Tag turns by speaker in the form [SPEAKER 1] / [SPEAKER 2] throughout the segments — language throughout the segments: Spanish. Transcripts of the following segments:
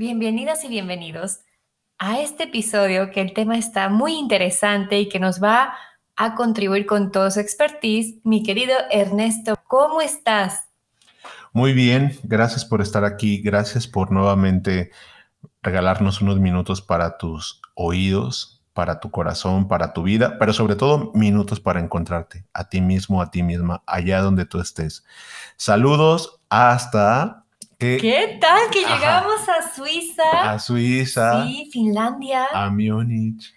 [SPEAKER 1] Bienvenidas y bienvenidos a este episodio que el tema está muy interesante y que nos va a contribuir con todo su expertise. Mi querido Ernesto, ¿cómo estás?
[SPEAKER 2] Muy bien, gracias por estar aquí, gracias por nuevamente regalarnos unos minutos para tus oídos, para tu corazón, para tu vida, pero sobre todo minutos para encontrarte a ti mismo, a ti misma, allá donde tú estés. Saludos hasta...
[SPEAKER 1] ¿Qué tal que llegamos a Suiza?
[SPEAKER 2] A Suiza.
[SPEAKER 1] Sí, Finlandia.
[SPEAKER 2] A Múnich.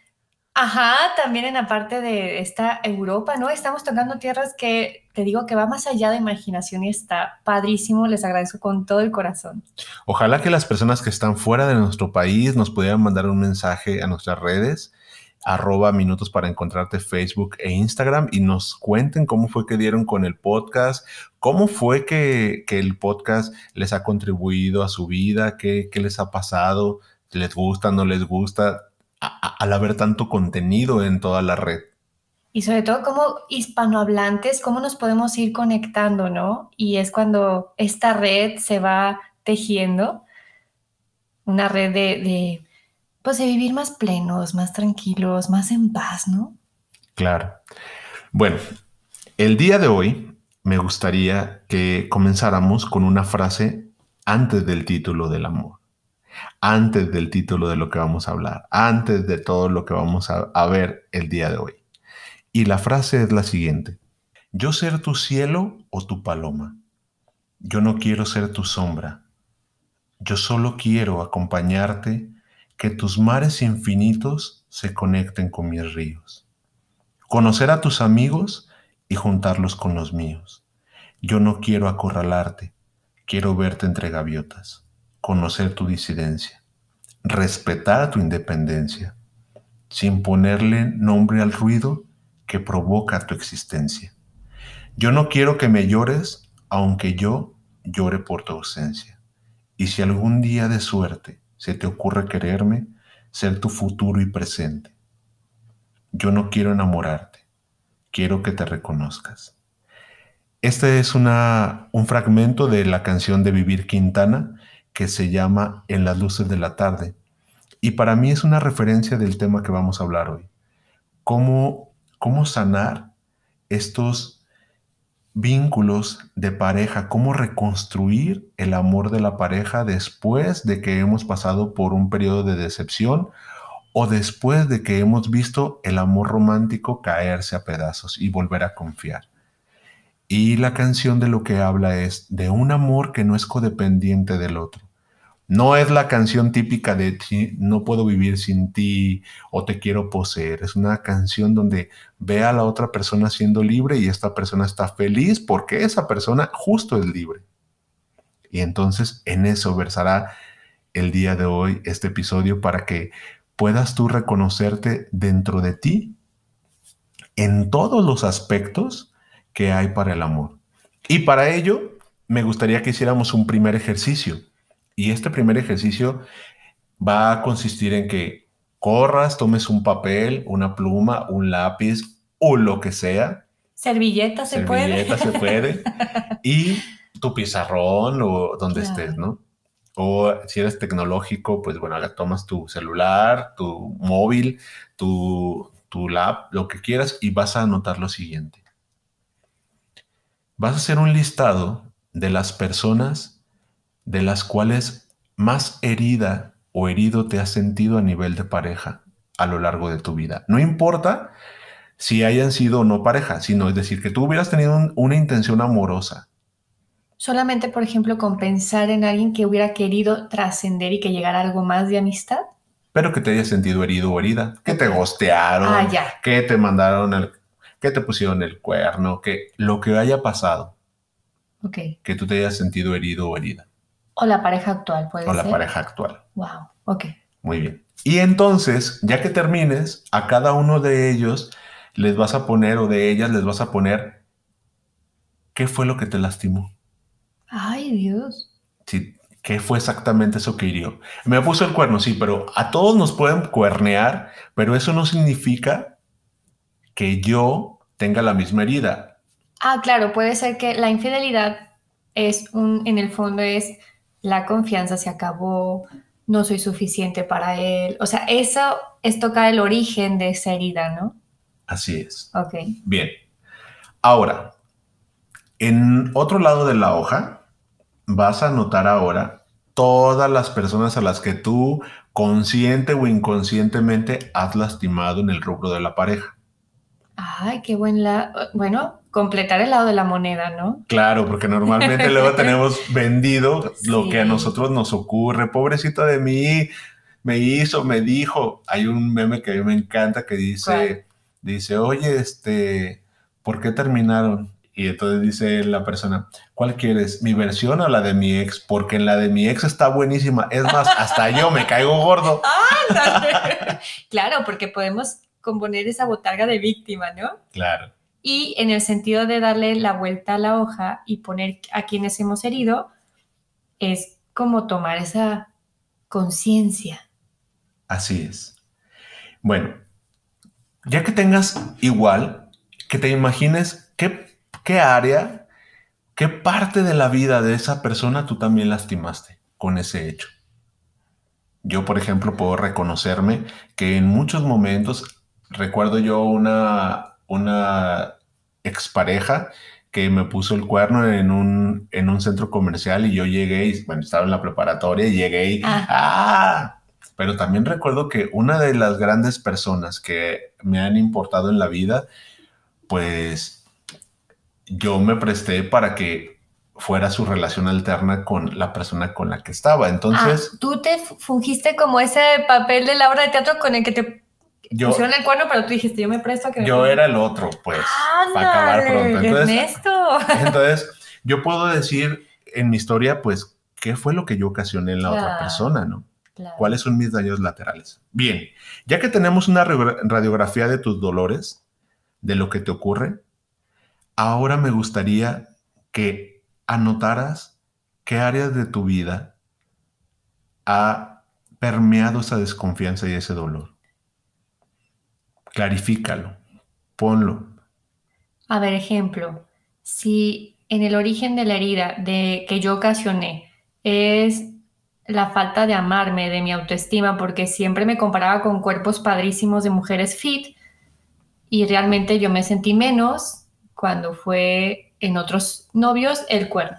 [SPEAKER 1] Ajá, también en la parte de esta Europa, ¿no? Estamos tocando tierras que te digo que va más allá de imaginación y está padrísimo. Les agradezco con todo el corazón.
[SPEAKER 2] Ojalá que las personas que están fuera de nuestro país nos pudieran mandar un mensaje a nuestras redes, arroba minutos para encontrarte Facebook e Instagram y nos cuenten cómo fue que dieron con el podcast, cómo fue que, el podcast les ha contribuido a su vida, qué, qué les ha pasado, les gusta, no les gusta al haber tanto contenido en toda la red.
[SPEAKER 1] Y sobre todo como hispanohablantes, cómo nos podemos ir conectando, ¿no? Y es cuando esta red se va tejiendo, una red de, pues de vivir más plenos, más tranquilos, más en paz, ¿no?
[SPEAKER 2] Claro. Bueno, el día de hoy me gustaría que comenzáramos con una frase antes del título del amor antes del título de lo que vamos a hablar, antes de todo lo que vamos a, ver el día de hoy. Y la frase es la siguiente. Yo ser tu cielo o tu paloma. Yo no quiero ser tu sombra. Yo solo quiero acompañarte, que tus mares infinitos se conecten con mis ríos. Conocer a tus amigos y juntarlos con los míos. Yo no quiero acorralarte, quiero verte entre gaviotas conocer tu disidencia, respetar tu independencia, sin ponerle nombre al ruido que provoca tu existencia. Yo no quiero que me llores, aunque yo llore por tu ausencia. Y si algún día de suerte se te ocurre quererme, ser tu futuro y presente. Yo no quiero enamorarte, quiero que te reconozcas. Este es una, un fragmento de la canción de Vivir Quintana que se llama En las luces de la tarde. Y para mí es una referencia del tema que vamos a hablar hoy. Cómo, cómo sanar estos vínculos de pareja, cómo reconstruir el amor de la pareja después de que hemos pasado por un periodo de decepción o después de que hemos visto el amor romántico caerse a pedazos y volver a confiar. Y la canción de lo que habla es de un amor que no es codependiente del otro. No es la canción típica de no puedo vivir sin ti o te quiero poseer. Es una canción donde ve a la otra persona siendo libre y esta persona está feliz porque esa persona justo es libre. Y entonces en eso versará el día de hoy este episodio para que puedas tú reconocerte dentro de ti en todos los aspectos que hay para el amor. Y para ello, me gustaría que hiciéramos un primer ejercicio. Y este primer ejercicio va a consistir en que corras, tomes un papel, una pluma, un lápiz o lo que sea.
[SPEAKER 1] Servilleta se puede.
[SPEAKER 2] Servilleta se puede. y tu pizarrón o donde estés, ¿no? O si eres tecnológico, pues bueno, tomas tu celular, tu móvil, tu, tu lap, lo que quieras y vas a anotar lo siguiente vas a hacer un listado de las personas de las cuales más herida o herido te has sentido a nivel de pareja a lo largo de tu vida. No importa si hayan sido o no pareja, sino es decir, que tú hubieras tenido una intención amorosa.
[SPEAKER 1] Solamente, por ejemplo, con pensar en alguien que hubiera querido trascender y que llegara algo más de amistad.
[SPEAKER 2] Pero que te hayas sentido herido o herida, que te gostearon, ah, que te mandaron el que te pusieron el cuerno, que lo que haya pasado. Que tú te hayas sentido herido o herida.
[SPEAKER 1] O la pareja actual, puede
[SPEAKER 2] o
[SPEAKER 1] ser.
[SPEAKER 2] la pareja actual.
[SPEAKER 1] Wow, ok.
[SPEAKER 2] Muy bien. Y entonces, ya que termines, a cada uno de ellos les vas a poner o de ellas les vas a poner qué fue lo que te lastimó.
[SPEAKER 1] Ay, Dios.
[SPEAKER 2] Sí, ¿Qué fue exactamente eso que hirió? Me puso el cuerno, sí, pero a todos nos pueden cuernear, pero eso no significa que yo tenga la misma herida.
[SPEAKER 1] Ah, claro, puede ser que la infidelidad es un, en el fondo es la confianza se acabó, no soy suficiente para él. O sea, eso es tocar el origen de esa herida, ¿no?
[SPEAKER 2] Así es.
[SPEAKER 1] Ok.
[SPEAKER 2] Bien. Ahora, en otro lado de la hoja, vas a notar ahora todas las personas a las que tú consciente o inconscientemente has lastimado en el rubro de la pareja.
[SPEAKER 1] Ay, qué buen la... Bueno, completar el lado de la moneda, ¿no?
[SPEAKER 2] Claro, porque normalmente luego tenemos vendido lo que a nosotros nos ocurre. Pobrecito de mí, me hizo, me dijo. Hay un meme que a mí me encanta que dice,
[SPEAKER 1] ¿Cuál?
[SPEAKER 2] dice, oye, este, ¿por qué terminaron? Y entonces dice la persona, ¿cuál quieres? ¿Mi versión o la de mi ex? Porque en la de mi ex está buenísima. Es más, hasta yo me caigo gordo.
[SPEAKER 1] claro, porque podemos componer esa botarga de víctima, ¿no?
[SPEAKER 2] Claro,
[SPEAKER 1] Y en el sentido de darle la vuelta a la hoja y poner a quienes hemos herido, es como tomar esa conciencia.
[SPEAKER 2] así es. Bueno, ya que tengas igual, que te imagines qué, qué área, qué parte de la vida de esa persona tú también lastimaste con ese hecho. Yo, por ejemplo, puedo reconocerme que en muchos momentos, recuerdo yo una, una expareja que me puso el cuerno en un, en un centro comercial y yo llegué, y, bueno, estaba en la preparatoria y llegué y,
[SPEAKER 1] Ah.
[SPEAKER 2] ¡ah! Pero también recuerdo que una de las grandes personas que me han importado en la vida, pues yo me presté para que fuera su relación alterna con la persona con la que estaba. Entonces,
[SPEAKER 1] Ah, tú te fu- fungiste como ese papel de la obra de teatro con el que te
[SPEAKER 2] yo,
[SPEAKER 1] pusieron el cuerno, pero tú dijiste, yo me presto a que
[SPEAKER 2] yo
[SPEAKER 1] pongan".
[SPEAKER 2] era el otro, pues, para acabar
[SPEAKER 1] ¡Ándale,
[SPEAKER 2] pronto. Entonces,
[SPEAKER 1] Ernesto.
[SPEAKER 2] entonces, yo puedo decir en mi historia, pues, ¿qué fue lo que yo ocasioné en la otra persona, no?
[SPEAKER 1] Claro.
[SPEAKER 2] ¿Cuáles son mis daños laterales? Bien, ya que tenemos una radio- radiografía de tus dolores, de lo que te ocurre, ahora me gustaría que anotaras qué áreas de tu vida ha permeado esa desconfianza y ese dolor. Clarifícalo, ponlo.
[SPEAKER 1] A ver, ejemplo, si en el origen de la herida de que yo ocasioné es la falta de amarme, de mi autoestima, porque siempre me comparaba con cuerpos padrísimos de mujeres fit y realmente yo me sentí menos cuando fue en otros novios el cuerno.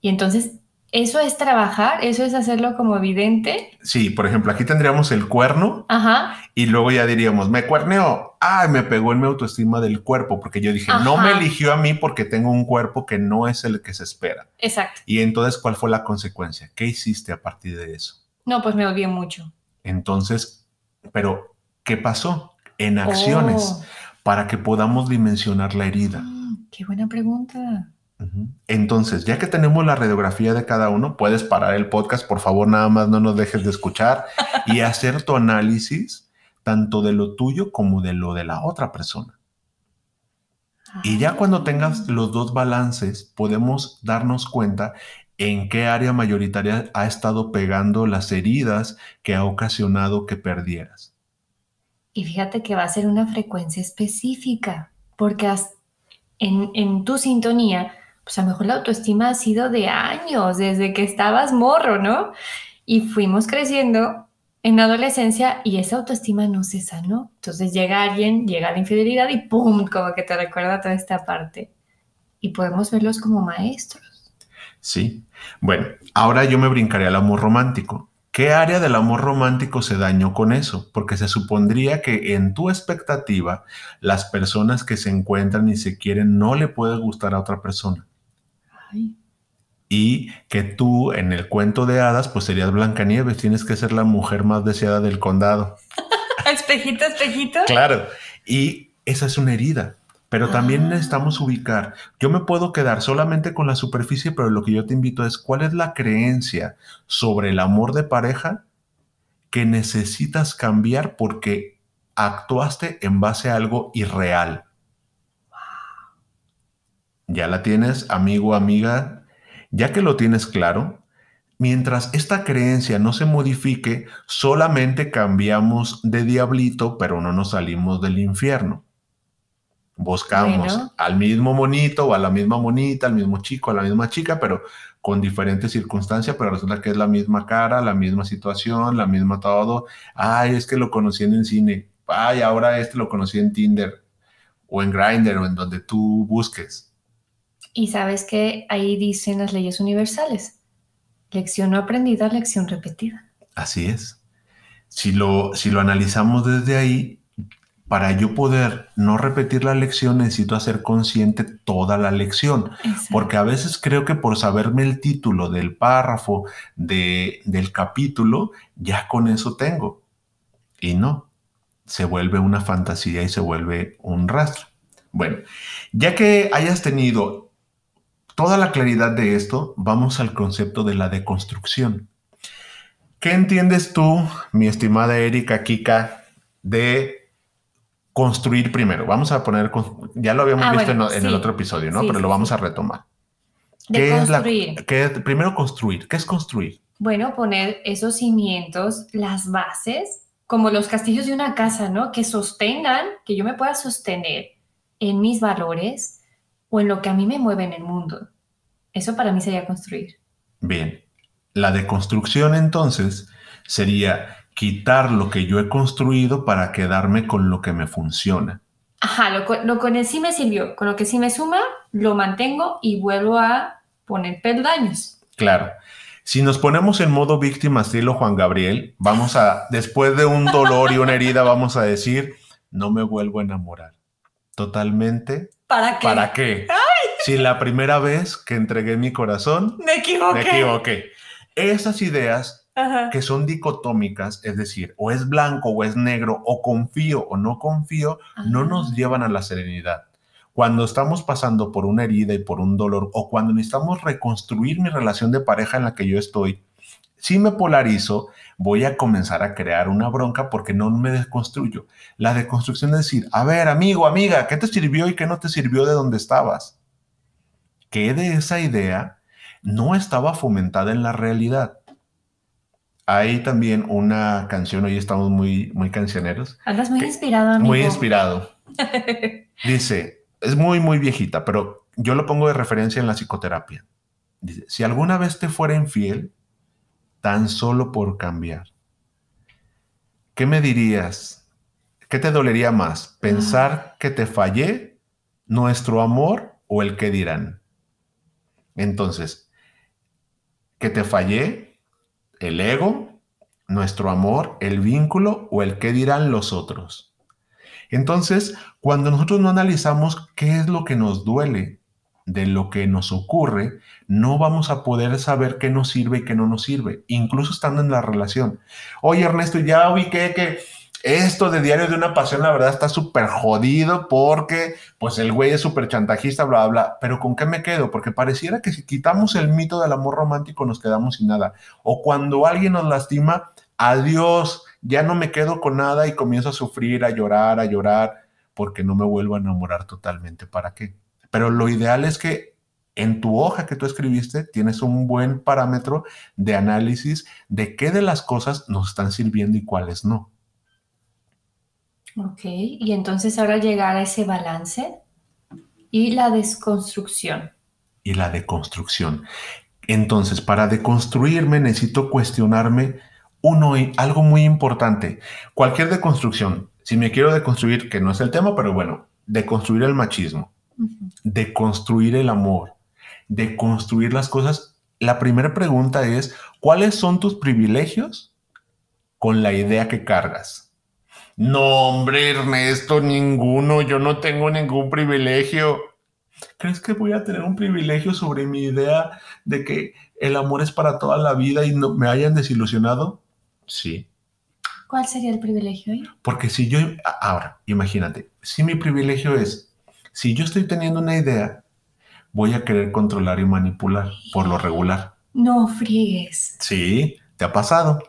[SPEAKER 1] Y entonces, eso es trabajar, eso es hacerlo como evidente.
[SPEAKER 2] Sí, por ejemplo, aquí tendríamos el cuerno
[SPEAKER 1] Ajá,
[SPEAKER 2] y luego ya diríamos, me cuerneó, ay, me pegó en mi autoestima del cuerpo, porque yo dije, no me eligió a mí porque tengo un cuerpo que no es el que se espera.
[SPEAKER 1] exacto.
[SPEAKER 2] Y entonces, ¿cuál fue la consecuencia? ¿Qué hiciste a partir de eso?
[SPEAKER 1] No, pues me odié mucho.
[SPEAKER 2] Entonces, pero, ¿qué pasó? En acciones,
[SPEAKER 1] Oh,
[SPEAKER 2] para que podamos dimensionar la herida.
[SPEAKER 1] mm, qué buena pregunta.
[SPEAKER 2] Entonces, ya que tenemos la radiografía de cada uno, puedes parar el podcast, por favor, nada más no nos dejes de escuchar y hacer tu análisis tanto de lo tuyo como de lo de la otra persona. Y ya cuando tengas los dos balances, podemos darnos cuenta en qué área mayoritaria ha estado pegando las heridas que ha ocasionado que perdieras.
[SPEAKER 1] Y fíjate que va a ser una frecuencia específica, porque en, en tu sintonía, pues a lo mejor la autoestima ha sido de años, desde que estabas morro, ¿no? Y fuimos creciendo en adolescencia y esa autoestima no se sanó. Entonces llega alguien, llega la infidelidad y ¡pum! Como que te recuerda toda esta parte. Y podemos verlos como maestros.
[SPEAKER 2] Sí. Bueno, ahora yo me brincaré al amor romántico. ¿Qué área del amor romántico se dañó con eso? Porque se supondría que en tu expectativa, las personas que se encuentran y se quieren no le puede gustar a otra persona.
[SPEAKER 1] Ay,
[SPEAKER 2] Y que tú en el cuento de hadas, pues serías Blancanieves, tienes que ser la mujer más deseada del condado.
[SPEAKER 1] espejito, espejito.
[SPEAKER 2] Claro. Y esa es una herida, Pero también
[SPEAKER 1] Ah.
[SPEAKER 2] necesitamos ubicar. Yo me puedo quedar solamente con la superficie, pero lo que yo te invito es cuál es la creencia sobre el amor de pareja que necesitas cambiar porque actuaste en base a algo irreal. Ya la tienes, amigo, amiga. Ya que lo tienes claro, mientras esta creencia no se modifique, solamente cambiamos de diablito, pero no nos salimos del infierno. Buscamos
[SPEAKER 1] Bueno.
[SPEAKER 2] al mismo monito o a la misma monita, al mismo chico, a la misma chica, pero con diferentes circunstancias, pero resulta que es la misma cara, la misma situación, la misma todo. Ay, es que lo conocí en el cine. Ay, ahora este lo conocí en Tinder o en Grindr o en donde tú busques.
[SPEAKER 1] Y sabes que ahí dicen las leyes universales. Lección no aprendida, lección repetida.
[SPEAKER 2] Así es. Si lo, si lo analizamos desde ahí, para yo poder no repetir la lección, necesito hacer consciente toda la lección.
[SPEAKER 1] Exacto.
[SPEAKER 2] Porque a veces creo que por saberme el título del párrafo, de, del capítulo, ya con eso tengo. Y no, se vuelve una fantasía y se vuelve un rastro. Bueno, ya que hayas tenido toda la claridad de esto, vamos al concepto de la deconstrucción. ¿Qué entiendes tú, mi estimada Erika Kika, de construir primero? Vamos a poner, ya lo habíamos
[SPEAKER 1] Ah,
[SPEAKER 2] visto
[SPEAKER 1] bueno,
[SPEAKER 2] en, en el
[SPEAKER 1] sí.
[SPEAKER 2] otro episodio, ¿no?
[SPEAKER 1] Sí,
[SPEAKER 2] Pero
[SPEAKER 1] sí,
[SPEAKER 2] lo vamos
[SPEAKER 1] sí.
[SPEAKER 2] a retomar.
[SPEAKER 1] De
[SPEAKER 2] ¿Qué es la- qué es- primero construir. ¿Qué es construir?
[SPEAKER 1] Bueno, poner esos cimientos, las bases, como los castillos de una casa, ¿no? Que sostengan, que yo me pueda sostener en mis valores o en lo que a mí me mueve en el mundo. Eso para mí sería construir.
[SPEAKER 2] Bien. La deconstrucción entonces sería quitar lo que yo he construido para quedarme con lo que me funciona.
[SPEAKER 1] Ajá, lo, lo con el sí me sirvió, con lo que sí me suma, lo mantengo y vuelvo a poner peldaños.
[SPEAKER 2] Claro. Si nos ponemos en modo víctima estilo Juan Gabriel, vamos a, después de un dolor y una herida, vamos a decir, no me vuelvo a enamorar. Totalmente.
[SPEAKER 1] ¿Para qué?
[SPEAKER 2] ¿Para qué? Si la primera vez que entregué mi corazón,
[SPEAKER 1] Me equivoqué.
[SPEAKER 2] me equivoqué. Esas ideas
[SPEAKER 1] Ajá.
[SPEAKER 2] que son dicotómicas, es decir, o es blanco o es negro, o confío o no confío, no
[SPEAKER 1] Ah.
[SPEAKER 2] nos llevan a la serenidad. Cuando estamos pasando por una herida y por un dolor, o cuando necesitamos reconstruir mi relación de pareja en la que yo estoy, si me polarizo, voy a comenzar a crear una bronca porque no me desconstruyo. La deconstrucción es decir, a ver, amigo, amiga, ¿qué te sirvió y qué no te sirvió de donde estabas? Que de esa idea no estaba fomentada en la realidad. Hay también una canción, hoy estamos muy, muy cancioneros,
[SPEAKER 1] Andas muy inspirado, amigo.
[SPEAKER 2] muy inspirado. Dice, es muy, muy viejita, pero yo lo pongo de referencia en la psicoterapia. Dice, si alguna vez te fuera infiel, tan solo por cambiar, ¿qué me dirías? ¿Qué te dolería más? ¿Pensar que te fallé, nuestro amor o el que dirán? Entonces, que te fallé, el ego, nuestro amor, el vínculo o el que dirán los otros. Entonces, cuando nosotros no analizamos qué es lo que nos duele de lo que nos ocurre, no vamos a poder saber qué nos sirve y qué no nos sirve, incluso estando en la relación. Oye, Ernesto, ya ubiqué que esto de Diario de una Pasión, la verdad, está súper jodido porque, pues, el güey es súper chantajista, bla, bla, bla. Pero ¿con qué me quedo? Porque pareciera que si quitamos el mito del amor romántico nos quedamos sin nada. O cuando alguien nos lastima, adiós, ya no me quedo con nada y comienzo a sufrir, a llorar, a llorar, porque no me vuelvo a enamorar totalmente. ¿Para qué? Pero lo ideal es que en tu hoja que tú escribiste tienes un buen parámetro de análisis de qué de las cosas nos están sirviendo y cuáles no.
[SPEAKER 1] Ok, y entonces ahora llegar a ese balance y la desconstrucción.
[SPEAKER 2] y la deconstrucción. Entonces, para deconstruirme necesito cuestionarme uno algo muy importante. Cualquier deconstrucción, si me quiero deconstruir, que no es el tema, pero bueno, deconstruir el machismo,
[SPEAKER 1] Ujú.
[SPEAKER 2] deconstruir el amor, deconstruir las cosas. La primera pregunta es, ¿cuáles son tus privilegios con la idea que cargas? No, hombre, Ernesto, ninguno. Yo no tengo ningún privilegio. ¿Crees que voy a tener un privilegio sobre mi idea de que el amor es para toda la vida y no me hayan desilusionado? Sí.
[SPEAKER 1] ¿Cuál sería el privilegio ahí?
[SPEAKER 2] Porque si yo, ahora, imagínate, si mi privilegio es Si yo estoy teniendo una idea, voy a querer controlar y manipular por lo regular.
[SPEAKER 1] No friegues.
[SPEAKER 2] Sí, ¿te ha pasado?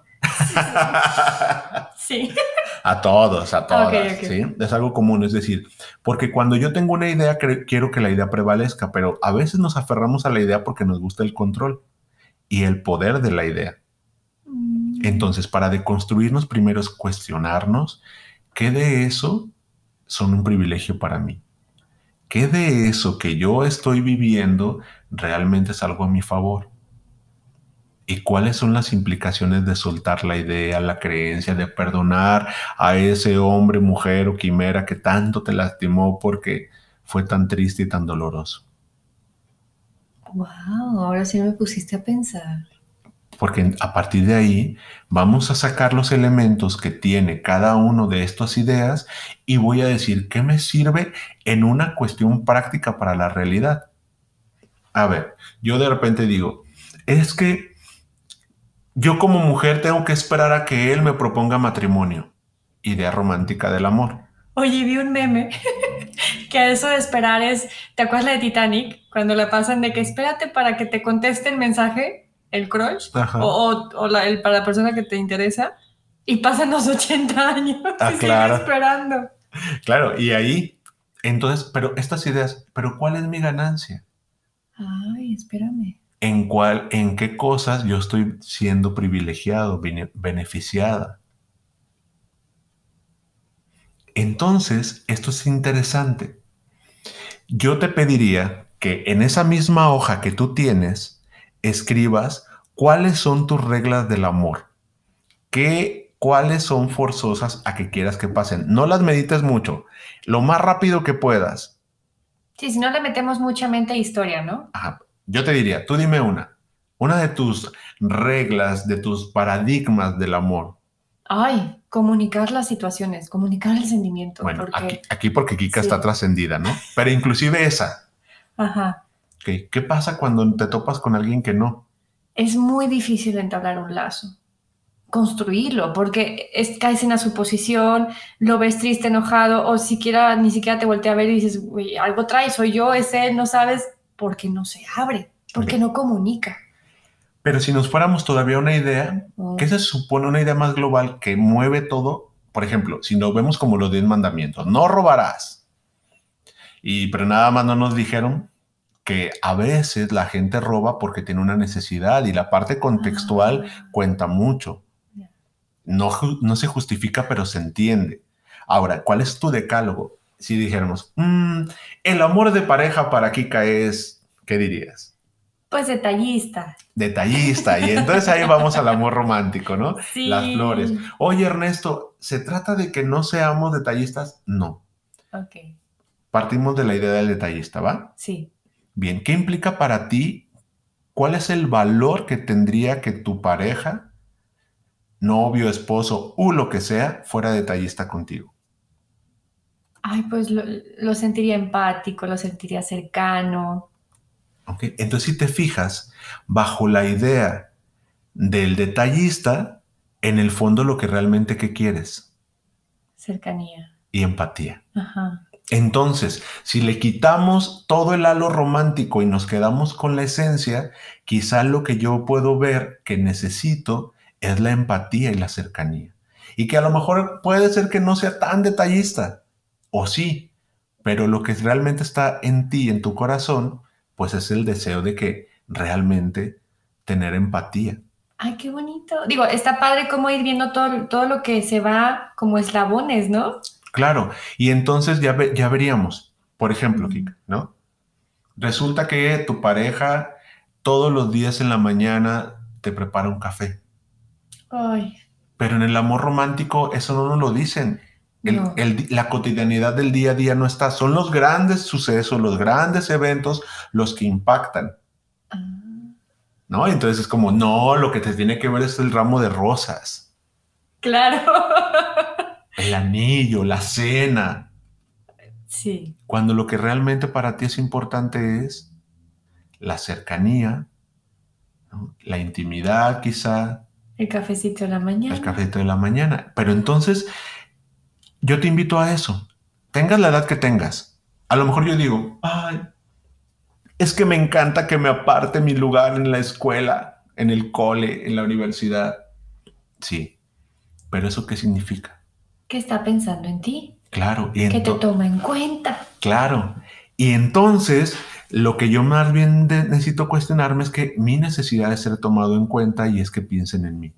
[SPEAKER 1] Sí.
[SPEAKER 2] A todos, a
[SPEAKER 1] ok.
[SPEAKER 2] ¿sí? Es algo común, es decir, porque cuando yo tengo una idea, quiero que la idea prevalezca, pero a veces nos aferramos a la idea porque nos gusta el control y el poder de la idea.
[SPEAKER 1] Mm.
[SPEAKER 2] Entonces, para deconstruirnos, primero es cuestionarnos qué de eso son un privilegio para mí. ¿Qué de eso que yo estoy viviendo realmente es algo a mi favor? ¿Y cuáles son las implicaciones de soltar la idea, la creencia, de perdonar a ese hombre, mujer o quimera que tanto te lastimó porque fue tan triste y tan doloroso?
[SPEAKER 1] Wow, ahora sí me pusiste a pensar.
[SPEAKER 2] Porque a partir de ahí vamos a sacar los elementos que tiene cada uno de estas ideas y voy a decir qué me sirve en una cuestión práctica para la realidad. A ver, yo de repente digo, es que yo como mujer tengo que esperar a que él me proponga matrimonio. Idea romántica del amor.
[SPEAKER 1] Oye, vi un meme que eso de esperar es, ¿te acuerdas la de Titanic? Cuando la pasan de que espérate para que te conteste el mensaje, el crush,
[SPEAKER 2] Ajá.
[SPEAKER 1] o, o- la- el, para la persona que te interesa, y pasan los 80 años
[SPEAKER 2] Ah,
[SPEAKER 1] y sigue
[SPEAKER 2] claro.
[SPEAKER 1] esperando.
[SPEAKER 2] Claro, y ahí, entonces, pero estas ideas, pero ¿cuál es mi ganancia?
[SPEAKER 1] Ay, espérame.
[SPEAKER 2] en cuál, en qué cosas yo estoy siendo privilegiado, bene- beneficiada. Entonces, esto es interesante. Yo te pediría que en esa misma hoja que tú tienes, escribas cuáles son tus reglas del amor. ¿Qué, cuáles son forzosas a que quieras que pasen? No las medites mucho, lo más rápido que puedas.
[SPEAKER 1] Sí, si no le metemos mucha mente a historia, ¿no?
[SPEAKER 2] Ajá. Yo te diría, tú dime una. Una de tus reglas, de tus paradigmas del amor.
[SPEAKER 1] Ay, comunicar las situaciones, comunicar el sentimiento.
[SPEAKER 2] Bueno,
[SPEAKER 1] porque,
[SPEAKER 2] aquí, aquí porque Kika
[SPEAKER 1] Sí.
[SPEAKER 2] está trascendida, ¿no? Pero inclusive esa.
[SPEAKER 1] ajá,
[SPEAKER 2] ¿ok? ¿Qué pasa cuando te topas con alguien que no?
[SPEAKER 1] es muy difícil entablar un lazo, construirlo, porque es, caes en la suposición, lo ves triste, enojado, o siquiera ni siquiera te voltea a ver y dices, "Uy, algo trae, soy yo, es él, no sabes, porque no se abre, porque no comunica.
[SPEAKER 2] Pero si nos fuéramos todavía a una idea,
[SPEAKER 1] Oh,
[SPEAKER 2] ¿qué se supone una idea más global que mueve todo? Por ejemplo, si nos vemos como los 10 mandamientos, no robarás. Y pero nada más no nos dijeron que a veces la gente roba porque tiene una necesidad y la parte contextual
[SPEAKER 1] ah,
[SPEAKER 2] cuenta mucho. No, no se justifica, pero se entiende. Ahora, ¿cuál es tu decálogo? Si dijéramos, "Mm, el amor de pareja para Kika es, ¿qué dirías?
[SPEAKER 1] Pues detallista.
[SPEAKER 2] Detallista. Y entonces ahí vamos al amor romántico, ¿no?
[SPEAKER 1] Sí.
[SPEAKER 2] Las flores. Oye, Ernesto, ¿se trata de que no seamos detallistas? No.
[SPEAKER 1] Ok,
[SPEAKER 2] Partimos de la idea del detallista, ¿va?
[SPEAKER 1] sí.
[SPEAKER 2] Bien, ¿qué implica para ti? ¿Cuál es el valor que tendría que tu pareja, novio, esposo o lo que sea, fuera detallista contigo?
[SPEAKER 1] Ay, pues lo, lo sentiría empático, lo sentiría cercano.
[SPEAKER 2] ¿Ok? Entonces, si te fijas, bajo la idea del detallista, en el fondo lo que realmente que quieres
[SPEAKER 1] Cercanía.
[SPEAKER 2] y empatía.
[SPEAKER 1] Ajá.
[SPEAKER 2] Entonces, si le quitamos todo el halo romántico y nos quedamos con la esencia, quizá lo que yo puedo ver que necesito es la empatía y la cercanía. Y que a lo mejor puede ser que no sea tan detallista, o sí, pero lo que realmente está en ti, en tu corazón, pues es el deseo de que realmente tener empatía.
[SPEAKER 1] Ay, qué bonito. Digo, está padre cómo ir viendo todo, todo lo que se va como eslabones, ¿no?
[SPEAKER 2] Claro, y entonces ya, ve- ya veríamos, por ejemplo, Kika, ¿no? Resulta que tu pareja todos los días en la mañana te prepara un café,
[SPEAKER 1] Ay,
[SPEAKER 2] pero en el amor romántico eso no nos lo dicen. El-
[SPEAKER 1] No.
[SPEAKER 2] el la cotidianidad del día a día no está, son los grandes sucesos, los grandes eventos los que impactan,
[SPEAKER 1] ah,
[SPEAKER 2] ¿no? Entonces es como, no, lo que te tiene que ver es el ramo de rosas,
[SPEAKER 1] claro.
[SPEAKER 2] El anillo, la cena,
[SPEAKER 1] Sí,
[SPEAKER 2] cuando lo que realmente para ti es importante es la cercanía, ¿no? la intimidad quizá,
[SPEAKER 1] el cafecito de la mañana.
[SPEAKER 2] el cafecito de la mañana. Pero entonces yo te invito a eso. Tengas la edad que tengas. A lo mejor yo digo, ay, es que me encanta que me aparte mi lugar en la escuela, en el cole, en la universidad. Sí, pero ¿eso qué significa?
[SPEAKER 1] Que está pensando en ti.
[SPEAKER 2] Claro.
[SPEAKER 1] Y que te toma en cuenta.
[SPEAKER 2] Claro. Y entonces, lo que yo más bien necesito cuestionarme es que mi necesidad de ser tomado en cuenta y es que piensen en mí.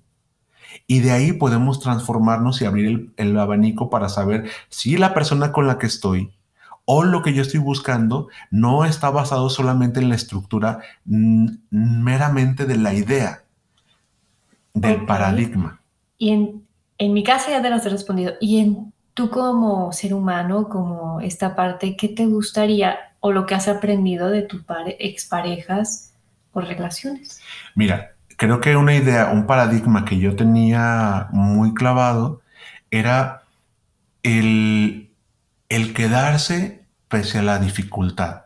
[SPEAKER 2] Y de ahí podemos transformarnos y abrir el, abanico para saber si la persona con la que estoy o lo que yo estoy buscando no está basado solamente en la estructura meramente de la idea, del paradigma.
[SPEAKER 1] Y en, en, mi caso ya te lo has respondido. Y en tú como ser humano, como esta parte, ¿qué te gustaría o lo que has aprendido de tus exparejas o relaciones?
[SPEAKER 2] Mira, creo que una idea, un paradigma que yo tenía muy clavado era el, el quedarse pese a la dificultad.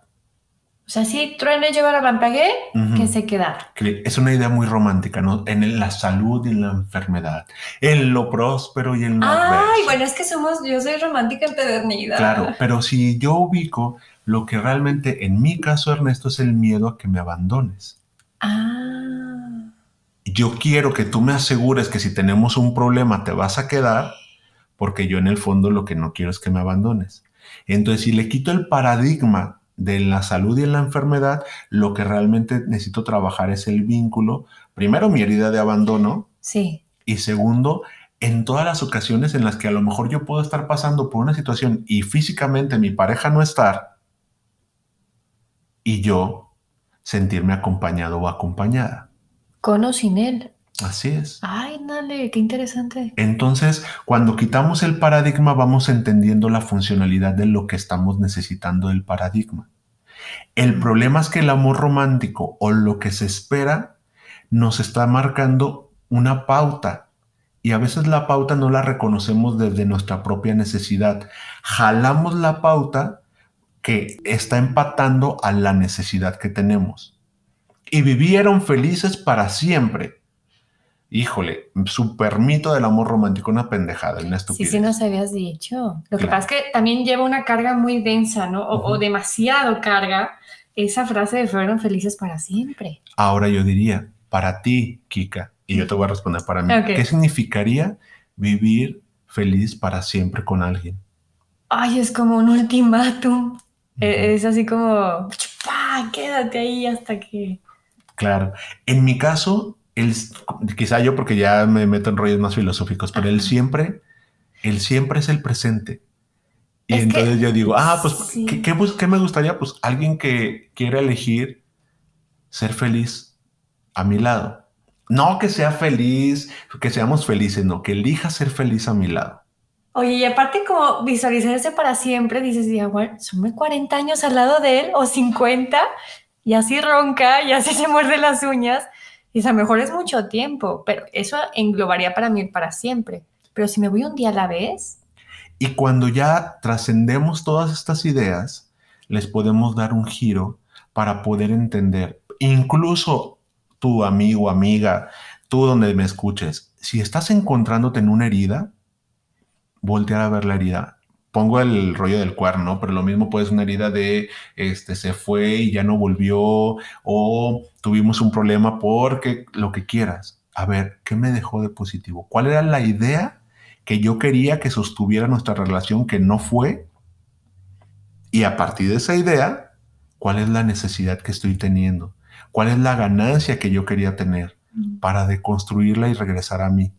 [SPEAKER 1] O sea, si truene llevar a Lampagué, que se quedara.
[SPEAKER 2] Es una idea muy romántica, ¿no? En la salud y en la enfermedad, en lo próspero y en lo
[SPEAKER 1] Ay, bueno, es que somos, yo soy romántica empedernida.
[SPEAKER 2] Claro, pero si yo ubico lo que realmente, en mi caso, Ernesto, es el miedo a que me abandones.
[SPEAKER 1] Ah.
[SPEAKER 2] Yo quiero que tú me asegures que si tenemos un problema te vas a quedar, porque yo en el fondo lo que no quiero es que me abandones. Entonces, si le quito el paradigma de la salud y en la enfermedad, lo que realmente necesito trabajar es el vínculo. Primero, mi herida de abandono.
[SPEAKER 1] Sí.
[SPEAKER 2] Y segundo, en todas las ocasiones en las que a lo mejor yo puedo estar pasando por una situación y físicamente mi pareja no estar y yo sentirme acompañado o acompañada.
[SPEAKER 1] Con o sin él.
[SPEAKER 2] Así es.
[SPEAKER 1] Ay, dale, qué interesante.
[SPEAKER 2] Entonces, cuando quitamos el paradigma, vamos entendiendo la funcionalidad de lo que estamos necesitando del paradigma. El problema es que el amor romántico o lo que se espera nos está marcando una pauta y a veces la pauta no la reconocemos desde nuestra propia necesidad. Jalamos la pauta que está empatando a la necesidad que tenemos. Y vivieron felices para siempre híjole, super mito del amor romántico, una pendejada, una estupidez.
[SPEAKER 1] Sí, sí nos habías dicho. Lo que pasa es que también lleva una carga muy densa, ¿no? O, demasiado carga esa frase de fueron felices para siempre.
[SPEAKER 2] Ahora yo diría, para ti, Kika, y yo te voy a responder para mí, ¿qué significaría vivir feliz para siempre con alguien?
[SPEAKER 1] Ay, es como un ultimátum. E, es así como, quédate ahí hasta que...
[SPEAKER 2] Claro. En mi caso, él, quizá yo porque ya me meto en rollos más filosóficos, pero él siempre, él siempre es el presente. Y entonces yo digo, ah, pues, ¿qué, ¿qué, me gustaría? Pues alguien que quiera elegir ser feliz a mi lado. No que sea feliz, que seamos felices, no, que elija ser feliz a mi lado.
[SPEAKER 1] Oye, y aparte como visualizarse para siempre, dices, ya, bueno, son 40 años al lado de él o 50 y así ronca y así se muerde las uñas y a lo mejor es mucho tiempo, pero eso englobaría para mí para siempre. Pero si me voy un día a la vez.
[SPEAKER 2] Y cuando ya trascendemos todas estas ideas, les podemos dar un giro para poder entender, incluso tu amigo, amiga, tú donde me escuches, si estás encontrándote en una herida, voltear a ver la herida pongo el rollo del cuerno, pero lo mismo puede ser una herida de este se fue y ya no volvió o tuvimos un problema porque lo que quieras. A ver, ¿qué me dejó de positivo? ¿Cuál era la idea que yo quería que sostuviera nuestra relación que no fue? Y a partir de esa idea, ¿cuál es la necesidad que estoy teniendo? ¿Cuál es la ganancia que yo quería tener mm. para deconstruirla y regresar a mí?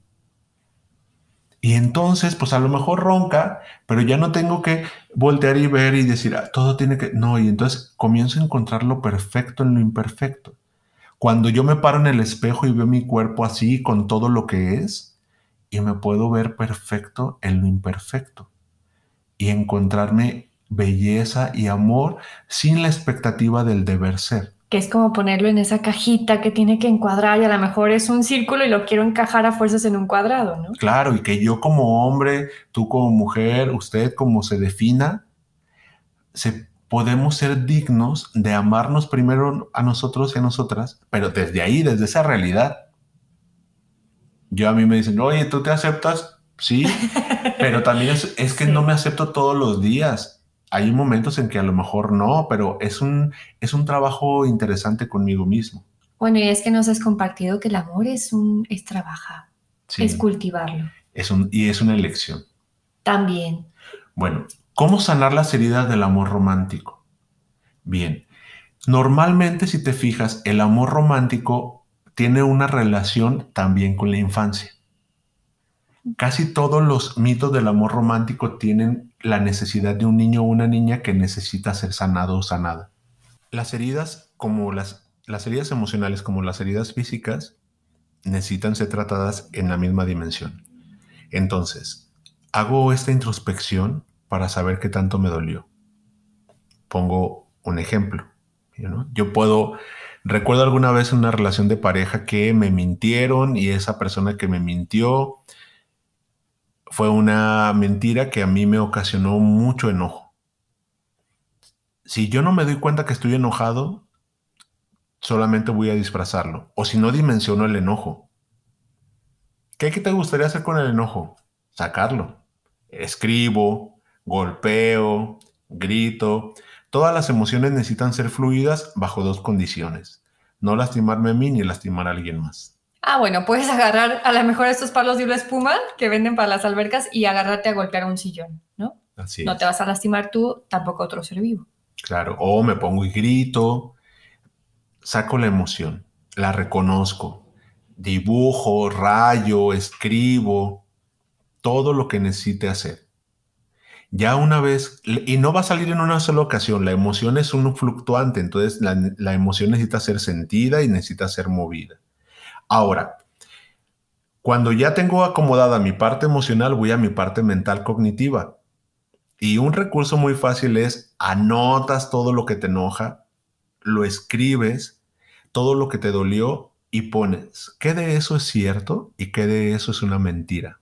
[SPEAKER 2] Y entonces, pues a lo mejor ronca, pero ya no tengo que voltear y ver y decir, ah, todo tiene que... No, y entonces comienzo a encontrar lo perfecto en lo imperfecto. Cuando yo me paro en el espejo y veo mi cuerpo así, con todo lo que es, y me puedo ver perfecto en lo imperfecto. Y encontrarme belleza y amor sin la expectativa del deber ser
[SPEAKER 1] que es como ponerlo en esa cajita que tiene que encuadrar y a lo mejor es un círculo y lo quiero encajar a fuerzas en un cuadrado, ¿no?
[SPEAKER 2] Claro, y que yo como hombre, tú como mujer, usted como se defina, se, podemos ser dignos de amarnos primero a nosotros y a nosotras, pero desde ahí, desde esa realidad. Yo a mí me dicen, oye, ¿tú te aceptas? Sí, pero también es, que no me acepto todos los días Hay momentos en que a lo mejor no, pero es un, es un trabajo interesante conmigo mismo.
[SPEAKER 1] Bueno, y es que nos has compartido que el amor es un es trabajar,
[SPEAKER 2] Sí.
[SPEAKER 1] es cultivarlo.
[SPEAKER 2] Es un, y es una elección.
[SPEAKER 1] También.
[SPEAKER 2] Bueno, ¿cómo sanar las heridas del amor romántico? Bien, normalmente si te fijas, el amor romántico tiene una relación también con la infancia. Casi todos los mitos del amor romántico tienen la necesidad de un niño o una niña que necesita ser sanado o sanada. Las heridas, como las, las heridas emocionales, como las heridas físicas, necesitan ser tratadas en la misma dimensión. Entonces, hago esta introspección para saber qué tanto me dolió. Pongo un ejemplo. ¿no? Yo puedo, recuerdo alguna vez una relación de pareja que me mintieron y esa persona que me mintió fue una mentira que a mí me ocasionó mucho enojo. Si yo no me doy cuenta que estoy enojado, solamente voy a disfrazarlo. O si no dimensiono el enojo. ¿Qué, te gustaría hacer con el enojo? Sacarlo. Escribo, golpeo, grito. Todas las emociones necesitan ser fluidas bajo dos condiciones. No lastimarme a mí ni lastimar a alguien más.
[SPEAKER 1] Ah, bueno, puedes agarrar a lo mejor estos palos de una espuma que venden para las albercas y agarrarte a golpear un sillón, ¿no?
[SPEAKER 2] Así
[SPEAKER 1] No
[SPEAKER 2] es.
[SPEAKER 1] te vas a lastimar tú, tampoco otro ser vivo.
[SPEAKER 2] Claro, o me pongo y grito, saco la emoción, la reconozco, dibujo, rayo, escribo, todo lo que necesite hacer. Ya una vez, y no va a salir en una sola ocasión, la emoción es un fluctuante, entonces la, la emoción necesita ser sentida y necesita ser movida. Ahora, cuando ya tengo acomodada mi parte emocional, voy a mi parte mental cognitiva. Y un recurso muy fácil es anotas todo lo que te enoja, lo escribes, todo lo que te dolió y pones qué de eso es cierto y qué de eso es una mentira.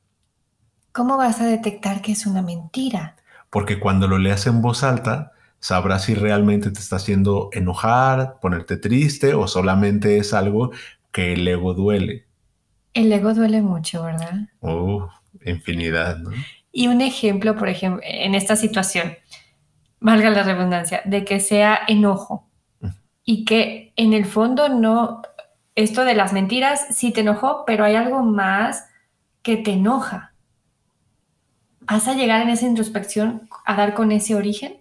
[SPEAKER 1] ¿Cómo vas a detectar que es una mentira?
[SPEAKER 2] Porque cuando lo leas en voz alta, sabrás si realmente te está haciendo enojar, ponerte triste o solamente es algo que el ego duele.
[SPEAKER 1] El ego duele mucho, ¿verdad?
[SPEAKER 2] Oh, infinidad, ¿no?
[SPEAKER 1] Y un ejemplo, por ejemplo, en esta situación, valga la redundancia, de que sea enojo y que en el fondo no, esto de las mentiras sí te enojó, pero hay algo más que te enoja. ¿Vas a llegar en esa introspección a dar con ese origen?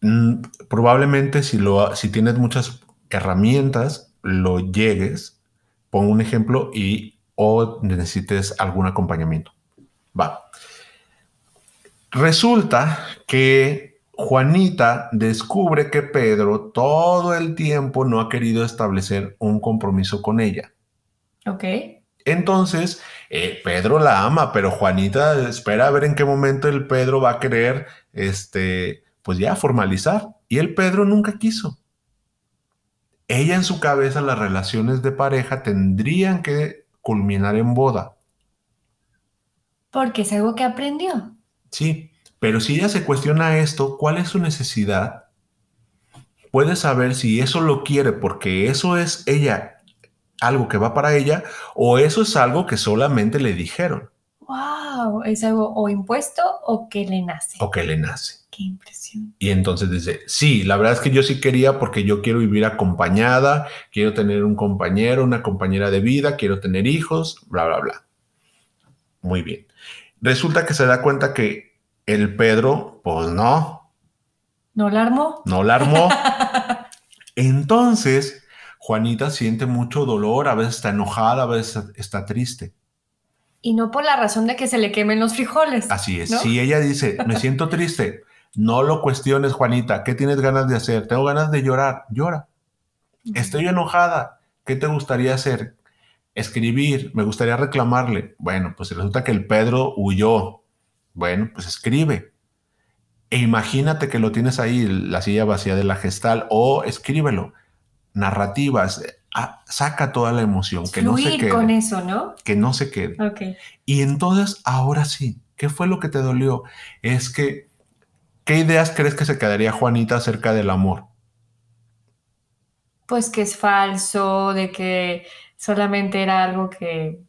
[SPEAKER 2] Mm, probablemente si, lo, si tienes muchas herramientas, lo llegues, pongo un ejemplo y o necesites algún acompañamiento. Va. Resulta que Juanita descubre que Pedro todo el tiempo no ha querido establecer un compromiso con ella.
[SPEAKER 1] Ok.
[SPEAKER 2] Entonces, eh, Pedro la ama, pero Juanita espera a ver en qué momento el Pedro va a querer, este, pues ya formalizar. Y el Pedro nunca quiso. Ella en su cabeza las relaciones de pareja tendrían que culminar en boda.
[SPEAKER 1] Porque es algo que aprendió.
[SPEAKER 2] Sí, pero si ella se cuestiona esto, ¿cuál es su necesidad? Puede saber si eso lo quiere porque eso es ella, algo que va para ella, o eso es algo que solamente le dijeron
[SPEAKER 1] ¡Wow! Es algo o impuesto o que le nace.
[SPEAKER 2] o que le nace.
[SPEAKER 1] ¡Qué
[SPEAKER 2] Y entonces dice, sí, la verdad es que yo sí quería porque yo quiero vivir acompañada, quiero tener un compañero, una compañera de vida, quiero tener hijos, bla, bla, bla. Muy bien. Resulta que se da cuenta que el Pedro, pues no,
[SPEAKER 1] ¿No la armó?
[SPEAKER 2] no la armó. Entonces, Juanita siente mucho dolor, a veces está enojada, a veces está triste.
[SPEAKER 1] Y no por la razón de que se le quemen los frijoles.
[SPEAKER 2] Así es.
[SPEAKER 1] ¿No?
[SPEAKER 2] Si ella dice, me siento triste, no lo cuestiones, Juanita. ¿Qué tienes ganas de hacer? Tengo ganas de llorar. Llora. Estoy enojada. ¿Qué te gustaría hacer? Escribir. Me gustaría reclamarle. Bueno, pues resulta que el Pedro huyó. Bueno, pues escribe. E imagínate que lo tienes ahí, la silla vacía de la gestal, o escríbelo. Narrativas. Ah, saca toda la emoción, que no se quede.
[SPEAKER 1] con eso, ¿no?
[SPEAKER 2] Que no se quede.
[SPEAKER 1] Ok.
[SPEAKER 2] Y entonces, ahora sí, ¿qué fue lo que te dolió? Es que, ¿qué ideas crees que se quedaría Juanita acerca del amor?
[SPEAKER 1] Pues que es falso, de que solamente era algo que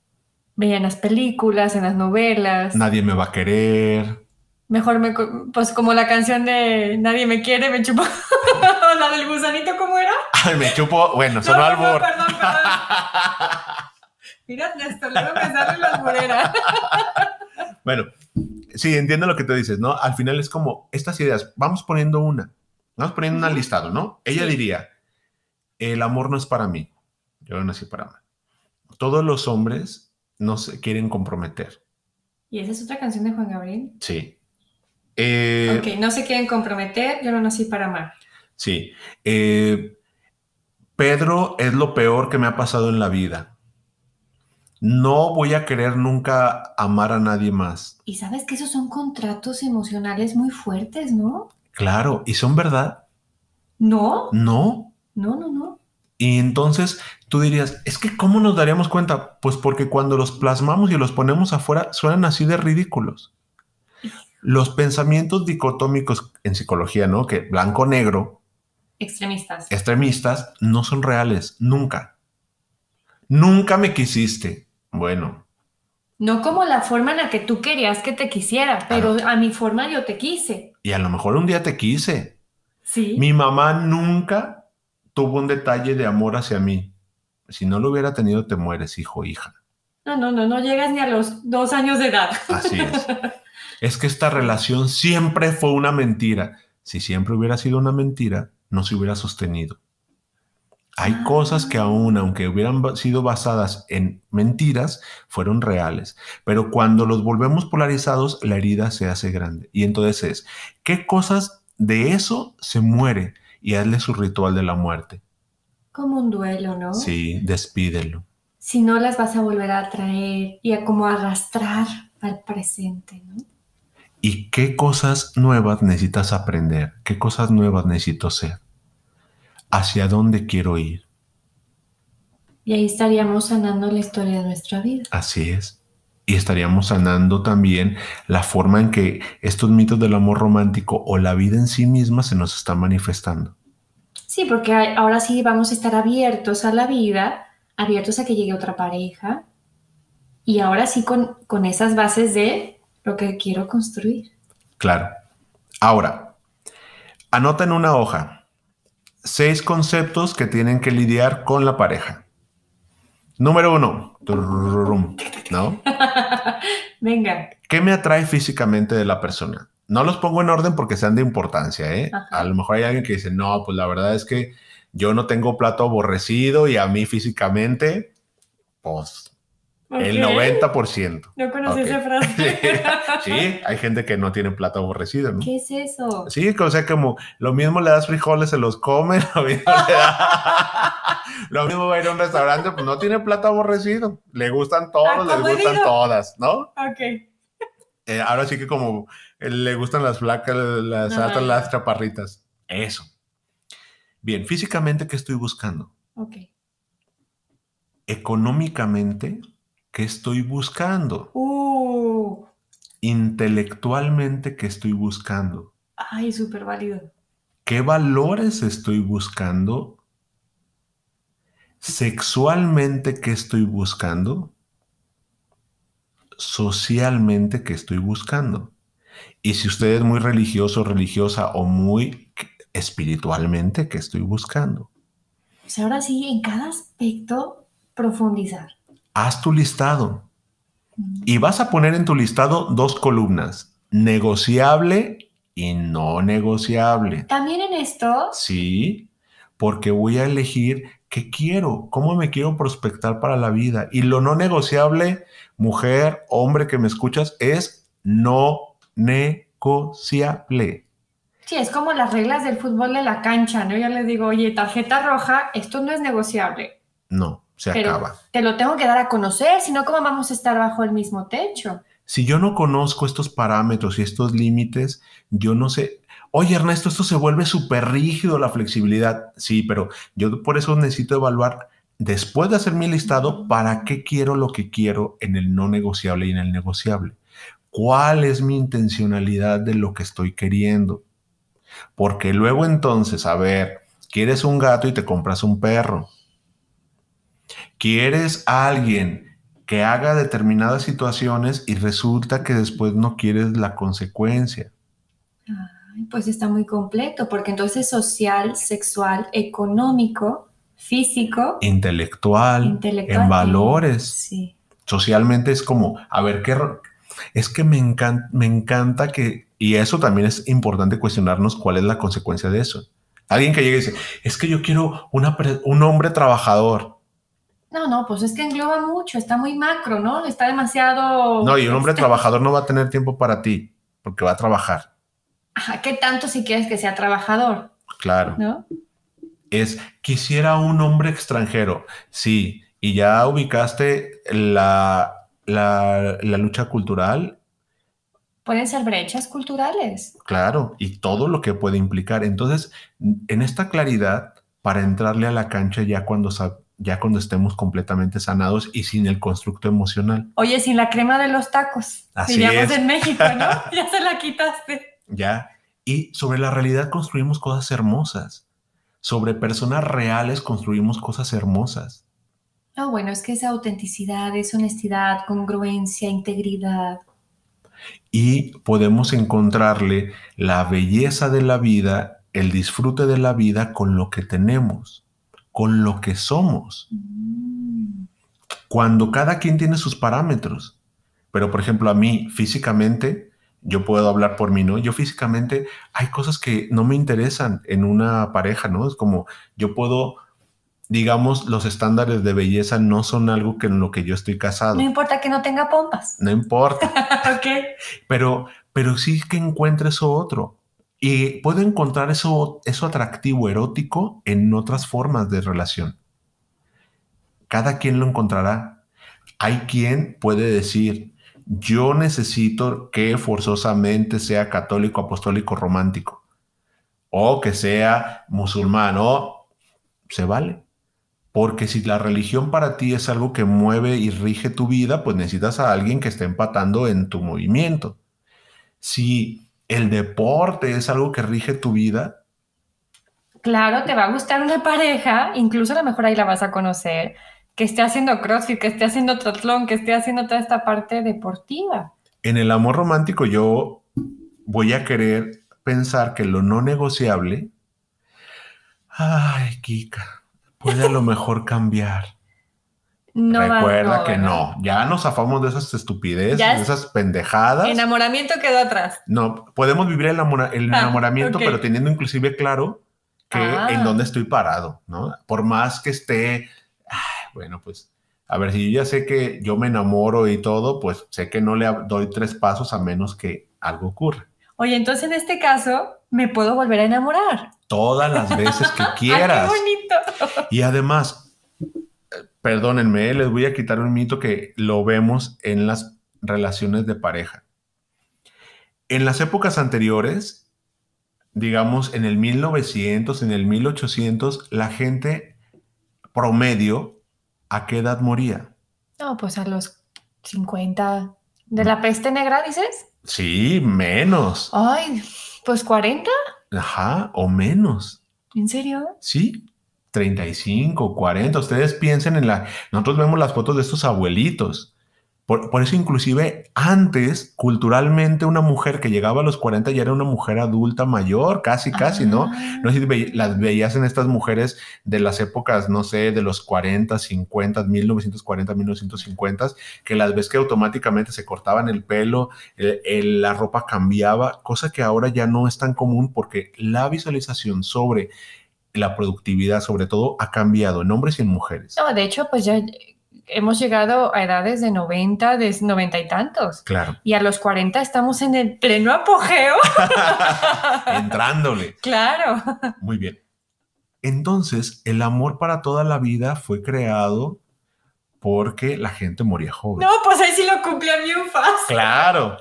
[SPEAKER 1] veía en las películas, en las novelas.
[SPEAKER 2] Nadie me va a querer.
[SPEAKER 1] Mejor me, pues como la canción de Nadie me quiere, me chupo. la del gusanito, ¿cómo era?
[SPEAKER 2] Ay, me chupo. Bueno, sonó
[SPEAKER 1] No, perdón, perdón. Mira, Néstor, luego me sale la alburera.
[SPEAKER 2] Bueno, sí, entiendo lo que te dices, ¿no? Al final es como estas ideas, vamos poniendo una, vamos poniendo un
[SPEAKER 1] Ujú.
[SPEAKER 2] listado, ¿no? Ella
[SPEAKER 1] Sí.
[SPEAKER 2] diría, el amor no es para mí, yo no nací para amar. Todos los hombres no se quieren comprometer,
[SPEAKER 1] ¿Y esa es otra canción de Juan Gabriel?
[SPEAKER 2] sí. Eh,
[SPEAKER 1] ok, no se quieren comprometer, yo no nací para amar.
[SPEAKER 2] Sí. Eh, Pedro es lo peor que me ha pasado en la vida. No voy a querer nunca amar a nadie más.
[SPEAKER 1] Y sabes que esos son contratos emocionales muy fuertes, ¿no?
[SPEAKER 2] Claro, ¿y son verdad?
[SPEAKER 1] No,
[SPEAKER 2] No.
[SPEAKER 1] no, no, no.
[SPEAKER 2] Y entonces tú dirías, es que ¿cómo nos daríamos cuenta? Pues porque cuando los plasmamos y los ponemos afuera, suenan así de ridículos. Los pensamientos dicotómicos en psicología, ¿no? Que blanco-negro,
[SPEAKER 1] Extremistas.
[SPEAKER 2] extremistas, no son reales, nunca. Nunca me quisiste. Bueno,
[SPEAKER 1] No como la forma en la que tú querías que te quisiera, pero a mi forma yo te quise.
[SPEAKER 2] y a lo mejor un día te quise.
[SPEAKER 1] Sí.
[SPEAKER 2] Mi mamá nunca tuvo un detalle de amor hacia mí. Si no lo hubiera tenido, te mueres, hijo, hija.
[SPEAKER 1] No, no, no, no llegas ni a los dos años de edad.
[SPEAKER 2] Así es. es que esta relación siempre fue una mentira. Si siempre hubiera sido una mentira, no se hubiera sostenido. Hay cosas que aún, aunque hubieran sido basadas en mentiras, fueron reales. Pero cuando los volvemos polarizados, la herida se hace grande. Y entonces es, ¿qué cosas de eso se muere? Y hazle su ritual de la muerte.
[SPEAKER 1] Como un duelo, ¿no?
[SPEAKER 2] Sí, despídelo.
[SPEAKER 1] Si no las vas a volver a traer y a como arrastrar al presente, ¿no?
[SPEAKER 2] ¿Y qué cosas nuevas necesitas aprender? ¿Qué cosas nuevas necesito ser? ¿Hacia dónde quiero ir?
[SPEAKER 1] Y ahí estaríamos sanando la historia de nuestra vida.
[SPEAKER 2] Así es. Y estaríamos sanando también la forma en que estos mitos del amor romántico o la vida en sí misma se nos están manifestando.
[SPEAKER 1] Sí, porque ahora sí vamos a estar abiertos a la vida, abiertos a que llegue otra pareja. Y ahora sí con, con esas bases de lo que quiero construir.
[SPEAKER 2] Claro. Ahora, anota en una hoja seis conceptos que tienen que lidiar con la pareja. Número uno, ¿no?
[SPEAKER 1] Venga,
[SPEAKER 2] ¿Qué me atrae físicamente de la persona? No los pongo en orden porque sean de importancia, ¿eh?
[SPEAKER 1] Ajá.
[SPEAKER 2] A lo mejor hay alguien que dice, no, pues la verdad es que yo no tengo plato aborrecido y a mí físicamente, pues el
[SPEAKER 1] Ok.
[SPEAKER 2] 90%.
[SPEAKER 1] No conocí
[SPEAKER 2] Ok.
[SPEAKER 1] esa frase.
[SPEAKER 2] Sí, hay gente que no tiene plato aborrecido, ¿no?
[SPEAKER 1] ¿Qué es eso?
[SPEAKER 2] Sí, o sea, como lo mismo le das frijoles, se los come, lo mismo le da- Lo mismo va a ir a un restaurante, pues no tiene plato aborrecido. Le gustan todos,
[SPEAKER 1] Ah, como
[SPEAKER 2] gustan
[SPEAKER 1] digo.
[SPEAKER 2] todas, ¿no?
[SPEAKER 1] Ok.
[SPEAKER 2] Eh, ahora sí que como eh, le gustan las flacas, las
[SPEAKER 1] Ajá.
[SPEAKER 2] altas, las chaparritas. Eso. Bien, físicamente, ¿qué estoy buscando?
[SPEAKER 1] Ok.
[SPEAKER 2] Económicamente, ¿qué estoy buscando?
[SPEAKER 1] Uh,
[SPEAKER 2] Intelectualmente, ¿qué estoy buscando?
[SPEAKER 1] ay, súper válido.
[SPEAKER 2] ¿Qué valores estoy buscando? Sexualmente, ¿qué estoy buscando? Socialmente, ¿qué estoy buscando? Y si usted es muy religioso, religiosa o muy espiritualmente, ¿qué estoy buscando?
[SPEAKER 1] Pues ahora sí, en cada aspecto, profundizar.
[SPEAKER 2] Haz tu listado y vas a poner en tu listado dos columnas, negociable y no negociable.
[SPEAKER 1] También en esto,
[SPEAKER 2] Sí, porque voy a elegir qué quiero, cómo me quiero prospectar para la vida. Y lo no negociable, mujer, hombre que me escuchas, es no negociable.
[SPEAKER 1] sí, es como las reglas del fútbol de la cancha, ¿no? Yo les digo, oye, tarjeta roja, esto no es negociable.
[SPEAKER 2] No, se
[SPEAKER 1] Pero
[SPEAKER 2] acaba.
[SPEAKER 1] te lo tengo que dar a conocer, si no, ¿cómo vamos a estar bajo el mismo techo?
[SPEAKER 2] Si yo no conozco estos parámetros y estos límites, yo no sé. Oye, Ernesto, esto se vuelve súper rígido la flexibilidad. Sí, pero yo por eso necesito evaluar después de hacer mi listado para qué quiero lo que quiero en el no negociable y en el negociable. ¿Cuál es mi intencionalidad de lo que estoy queriendo? Porque luego entonces, a ver, quieres un gato y te compras un perro. Quieres a alguien que haga determinadas situaciones y resulta que después no quieres la consecuencia.
[SPEAKER 1] Ay, pues está muy completo, porque entonces social, sexual, económico, físico,
[SPEAKER 2] Intelectual,
[SPEAKER 1] intelectual.
[SPEAKER 2] en valores.
[SPEAKER 1] Sí.
[SPEAKER 2] Socialmente es como, a ver, ¿qué? Es que me encanta, me encanta que, y eso también es importante cuestionarnos cuál es la consecuencia de eso. Alguien que llegue y dice, es que yo quiero una, un hombre trabajador.
[SPEAKER 1] No, no, pues es que engloba mucho, está muy macro, ¿no? Está demasiado...
[SPEAKER 2] No, y un hombre
[SPEAKER 1] este,
[SPEAKER 2] trabajador no va a tener tiempo para ti, porque va a trabajar.
[SPEAKER 1] Ajá, ¿Qué tanto si quieres que sea trabajador,
[SPEAKER 2] Claro.
[SPEAKER 1] no?
[SPEAKER 2] Es, quisiera un hombre extranjero. Sí, y ya ubicaste la, la, la lucha cultural,
[SPEAKER 1] Pueden ser brechas culturales.
[SPEAKER 2] claro, y todo lo que puede implicar. Entonces, en esta claridad, para entrarle a la cancha ya cuando, ya cuando estemos completamente sanados y sin el constructo emocional.
[SPEAKER 1] Oye, sin la crema de los tacos.
[SPEAKER 2] Así
[SPEAKER 1] diríamos
[SPEAKER 2] es.
[SPEAKER 1] en México, ¿no? ya se la quitaste.
[SPEAKER 2] ¿ya? Y sobre la realidad construimos cosas hermosas. Sobre personas reales construimos cosas hermosas.
[SPEAKER 1] No, bueno, es que es autenticidad, es honestidad, congruencia, integridad.
[SPEAKER 2] Y podemos encontrarle la belleza de la vida, el disfrute de la vida con lo que tenemos, con lo que somos. Cuando cada quien tiene sus parámetros. Pero, por ejemplo, a mí físicamente, yo puedo hablar por mí, ¿no? Yo físicamente hay cosas que no me interesan en una pareja, ¿no? Es como yo puedo, digamos, los estándares de belleza no son algo que en lo que yo estoy casado.
[SPEAKER 1] No importa que no tenga pompas.
[SPEAKER 2] No importa,
[SPEAKER 1] ok.
[SPEAKER 2] pero, pero sí que encuentre eso otro. Y puedo encontrar eso, eso atractivo, erótico, en otras formas de relación. Cada quien lo encontrará. Hay quien puede decir, yo necesito que forzosamente sea católico, apostólico, romántico, o que sea musulmán, o se vale. Porque si la religión para ti es algo que mueve y rige tu vida, pues necesitas a alguien que esté empatando en tu movimiento. Si el deporte es algo que rige tu vida,
[SPEAKER 1] Claro, te va a gustar una pareja, incluso a lo mejor ahí la vas a conocer, que esté haciendo CrossFit, que esté haciendo triatlón, que esté haciendo toda esta parte deportiva.
[SPEAKER 2] en el amor romántico yo voy a querer pensar que lo no negociable, ay, Kika, puede a lo mejor cambiar.
[SPEAKER 1] No
[SPEAKER 2] Recuerda que
[SPEAKER 1] ¿verdad?
[SPEAKER 2] no, ya nos zafamos de esas estupideces,
[SPEAKER 1] Ya
[SPEAKER 2] de
[SPEAKER 1] es-
[SPEAKER 2] esas pendejadas.
[SPEAKER 1] Enamoramiento quedó atrás.
[SPEAKER 2] No, podemos vivir el, el
[SPEAKER 1] Ah,
[SPEAKER 2] enamoramiento, pero teniendo inclusive claro que
[SPEAKER 1] Ah.
[SPEAKER 2] en dónde estoy parado, ¿no? Por más que esté, ay, bueno, pues, a ver, si yo ya sé que yo me enamoro y todo, pues sé que no le doy tres pasos a menos que algo ocurra.
[SPEAKER 1] Oye, entonces en este caso me puedo volver a enamorar.
[SPEAKER 2] Todas las veces que
[SPEAKER 1] ¡Ay,
[SPEAKER 2] quieras.
[SPEAKER 1] qué bonito!
[SPEAKER 2] Y además, perdónenme, les voy a quitar un mito que lo vemos en las relaciones de pareja. En las épocas anteriores, digamos en el 1900, en el 1800, la gente promedio, ¿a qué edad moría?
[SPEAKER 1] No, pues a los 50. ¿De la peste negra dices?
[SPEAKER 2] Sí, menos.
[SPEAKER 1] Ay, pues 40.
[SPEAKER 2] Ajá, o menos.
[SPEAKER 1] ¿En serio?
[SPEAKER 2] Sí, 35, 40. Ustedes piensen en la... Nosotros vemos las fotos de estos abuelitos. Por, por eso inclusive antes, culturalmente, una mujer que llegaba a los 40 ya era una mujer adulta mayor, casi, casi, ¿no?
[SPEAKER 1] Ah.
[SPEAKER 2] No sé si las veías en estas mujeres de las épocas, no sé, de los 40, 50, 1940, 1950, que las ves que automáticamente se cortaban el pelo, el- el- la ropa cambiaba, cosa que ahora ya no es tan común porque la visualización sobre la productividad, sobre todo, ha cambiado en hombres y en mujeres.
[SPEAKER 1] No, de hecho, pues ya hemos llegado a edades de 90, de 90 y tantos.
[SPEAKER 2] Claro,
[SPEAKER 1] Y a los 40 estamos en el pleno apogeo.
[SPEAKER 2] entrándole.
[SPEAKER 1] claro.
[SPEAKER 2] Muy bien. Entonces, el amor para toda la vida fue creado porque la gente moría joven.
[SPEAKER 1] No, pues ahí sí lo cumplí bien fácil.
[SPEAKER 2] Claro.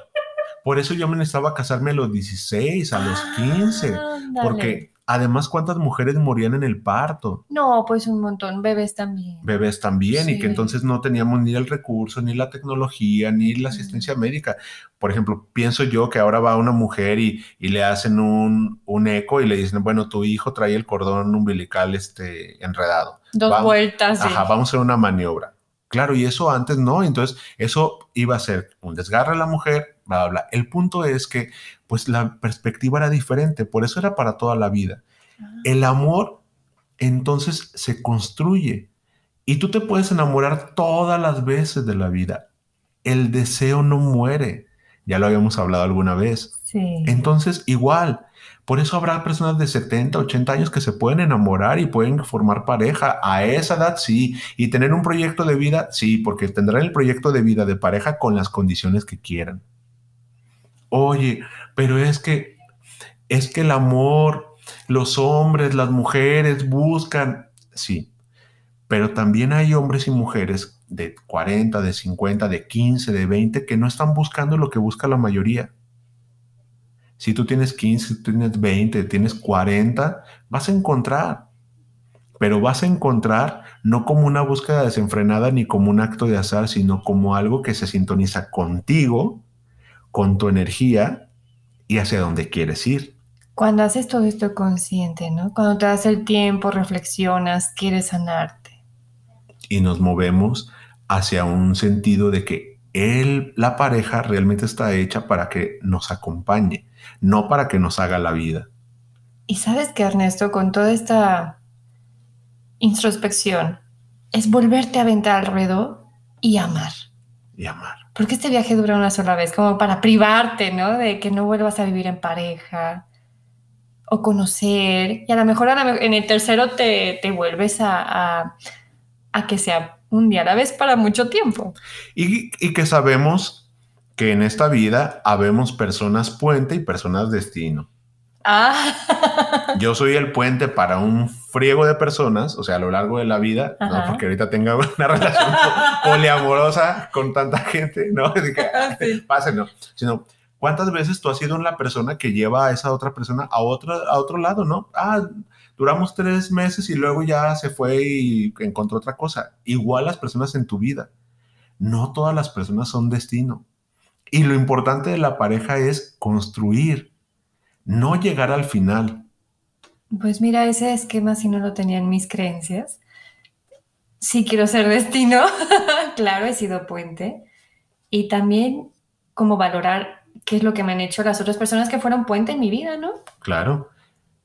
[SPEAKER 2] Por eso yo me necesitaba casarme a los 16, a los 15.
[SPEAKER 1] Ándale.
[SPEAKER 2] Porque además, ¿cuántas mujeres morían en el parto?
[SPEAKER 1] No, pues un montón, bebés también.
[SPEAKER 2] Bebés también, y
[SPEAKER 1] Sí.
[SPEAKER 2] que entonces no teníamos ni el recurso, ni la tecnología, ni la asistencia médica. Por ejemplo, pienso yo que ahora va una mujer y, y le hacen un, un eco y le dicen, bueno, tu hijo trae el cordón umbilical este, enredado.
[SPEAKER 1] Dos
[SPEAKER 2] Vamos.
[SPEAKER 1] vueltas. sí.
[SPEAKER 2] Ajá, vamos a hacer una maniobra. Claro, y eso antes no, entonces eso iba a ser un desgarre a la mujer, bla, bla. El punto es que pues la perspectiva era diferente, por eso era para toda la vida. Ah. El amor entonces se construye y tú te puedes enamorar todas las veces de la vida. El deseo no muere, ya lo habíamos hablado alguna vez. Sí. Entonces, igual, por eso habrá personas de 70, 80 años que se pueden enamorar y pueden formar pareja. A esa edad sí. Y tener un proyecto de vida, sí, porque tendrán el proyecto de vida de pareja con las condiciones que quieran. Oye, pero es que, es que el amor, los hombres, las mujeres buscan, sí. Pero también hay hombres y mujeres de 40, de 50, de 15, de 20 que no están buscando lo que busca la mayoría si tú tienes 15, tú tienes 20, tienes 40, vas a encontrar. Pero vas a encontrar no como una búsqueda desenfrenada ni como un acto de azar, sino como algo que se sintoniza contigo, con tu energía y hacia dónde quieres ir.
[SPEAKER 1] Cuando haces todo esto consciente, ¿no? Cuando te das el tiempo, reflexionas, quieres sanarte.
[SPEAKER 2] Y nos movemos hacia un sentido de que él, la pareja realmente está hecha para que nos acompañe, no para que nos haga la vida.
[SPEAKER 1] Y sabes que Ernesto, con toda esta introspección, es volverte a aventar al ruedo y amar.
[SPEAKER 2] Y amar.
[SPEAKER 1] Porque este viaje dura una sola vez, como para privarte, ¿no? De que no vuelvas a vivir en pareja o conocer. Y a lo mejor en el tercero te, vuelves a, a, que sea un día a la vez para mucho tiempo.
[SPEAKER 2] Y, y que sabemos que en esta vida habemos personas puente y personas destino. Ah. Yo soy el puente para un friego de personas, o sea, a lo largo de la vida, no porque ahorita tenga una relación poliamorosa con tanta gente, no, que, pase, no, sino cuántas veces tú has sido la persona que lleva a esa otra persona a otro, a otro lado, ¿no? Ah, duramos tres meses y luego ya se fue y encontró otra cosa. Igual las personas en tu vida. No todas las personas son destino. Y lo importante de la pareja es construir, no llegar al final.
[SPEAKER 1] Pues mira, ese esquema si no lo tenía en mis creencias. Sí quiero ser destino, claro, he sido puente. Y también como valorar qué es lo que me han hecho las otras personas que fueron puente en mi vida, ¿no?
[SPEAKER 2] Claro.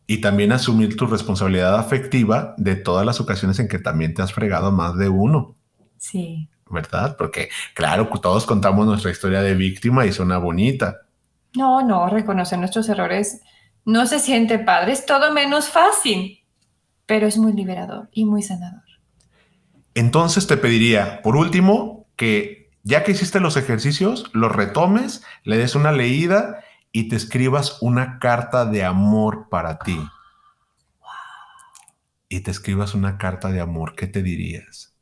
[SPEAKER 2] Y también asumir tu responsabilidad afectiva de todas las ocasiones en que también te has fregado más de uno.
[SPEAKER 1] Sí.
[SPEAKER 2] ¿verdad? Porque, claro, todos contamos nuestra historia de víctima y suena bonita.
[SPEAKER 1] No, no, reconocer nuestros errores no se siente padre, es todo menos fácil, pero es muy liberador y muy sanador.
[SPEAKER 2] Entonces te pediría, por último, que ya que hiciste los ejercicios, los retomes, le des una leída y te escribas una carta de amor para ti. Y te escribas una carta de amor, ¿qué te dirías?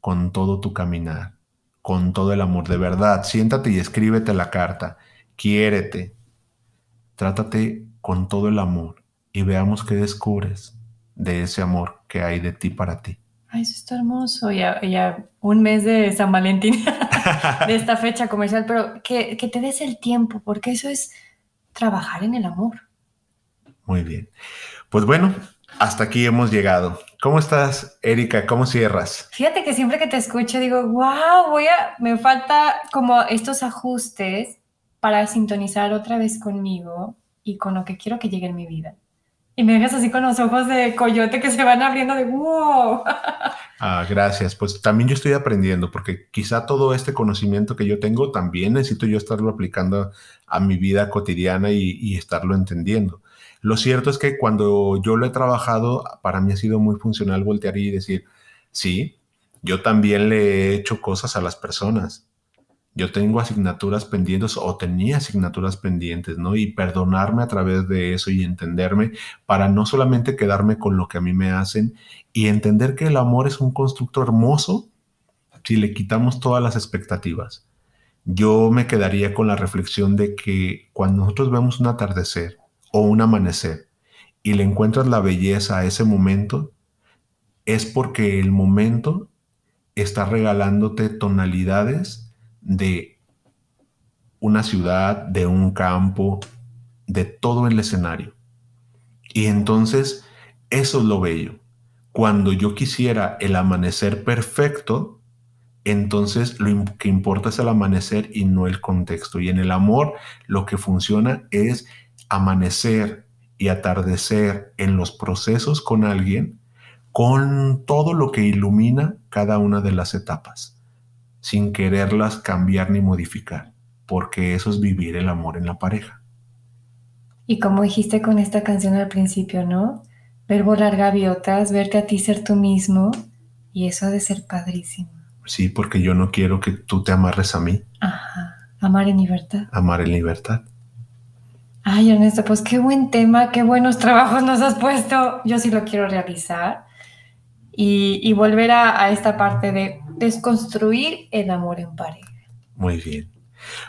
[SPEAKER 2] con todo tu caminar, con todo el amor. De verdad, siéntate y escríbete la carta. Quiérete. Trátate con todo el amor y veamos qué descubres de ese amor que hay de ti para ti.
[SPEAKER 1] Ay, eso está hermoso. Ya, ya un mes de San Valentín, de esta fecha comercial, pero que, que te des el tiempo, porque eso es trabajar en el amor.
[SPEAKER 2] Muy bien. Pues bueno, hasta aquí hemos llegado. ¿Cómo estás, Erika? ¿Cómo cierras?
[SPEAKER 1] Fíjate que siempre que te escucho digo, wow, voy a, me falta como estos ajustes para sintonizar otra vez conmigo y con lo que quiero que llegue en mi vida. Y me dejas así con los ojos de coyote que se van abriendo de wow.
[SPEAKER 2] Ah, gracias. Pues también yo estoy aprendiendo porque quizá todo este conocimiento que yo tengo también necesito yo estarlo aplicando a mi vida cotidiana y, y estarlo entendiendo. Lo cierto es que cuando yo lo he trabajado, para mí ha sido muy funcional voltear y decir, sí, yo también le he hecho cosas a las personas. Yo tengo asignaturas pendientes o tenía asignaturas pendientes, ¿no? Y perdonarme a través de eso y entenderme para no solamente quedarme con lo que a mí me hacen y entender que el amor es un constructo hermoso si le quitamos todas las expectativas. Yo me quedaría con la reflexión de que cuando nosotros vemos un atardecer, o un amanecer y le encuentras la belleza a ese momento, es porque el momento está regalándote tonalidades de una ciudad, de un campo, de todo el escenario. Y entonces, eso es lo bello. Cuando yo quisiera el amanecer perfecto, entonces lo que importa es el amanecer y no el contexto. Y en el amor lo que funciona es amanecer y atardecer en los procesos con alguien con todo lo que ilumina cada una de las etapas, sin quererlas cambiar ni modificar, porque eso es vivir el amor en la pareja.
[SPEAKER 1] Y como dijiste con esta canción al principio, ¿no? Ver volar gaviotas, verte a ti ser tú mismo, y eso ha de ser padrísimo.
[SPEAKER 2] Sí, porque yo no quiero que tú te amarres a mí.
[SPEAKER 1] Ajá. Amar en libertad.
[SPEAKER 2] Amar en libertad.
[SPEAKER 1] Ay, Ernesto, pues qué buen tema, qué buenos trabajos nos has puesto. Yo sí lo quiero realizar. Y, volver a, a esta parte de desconstruir el amor en pareja.
[SPEAKER 2] Muy bien.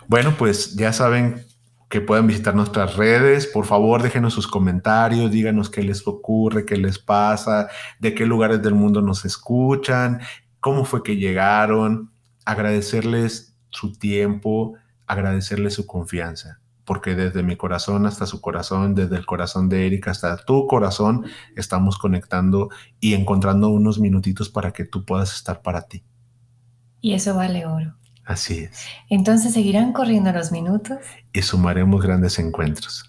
[SPEAKER 2] Bueno, pues ya saben que pueden visitar nuestras redes. Por favor, déjenos sus comentarios, díganos qué les ocurre, qué les pasa, de qué lugares del mundo nos escuchan cómo fue que llegaron, agradecerles su tiempo, agradecerles su confianza, porque desde mi corazón hasta su corazón, desde el corazón de Erika hasta tu corazón, estamos conectando y encontrando unos minutitos para que tú puedas estar para ti.
[SPEAKER 1] Y eso vale oro.
[SPEAKER 2] Así es.
[SPEAKER 1] Entonces seguirán corriendo los minutos.
[SPEAKER 2] Y sumaremos grandes encuentros.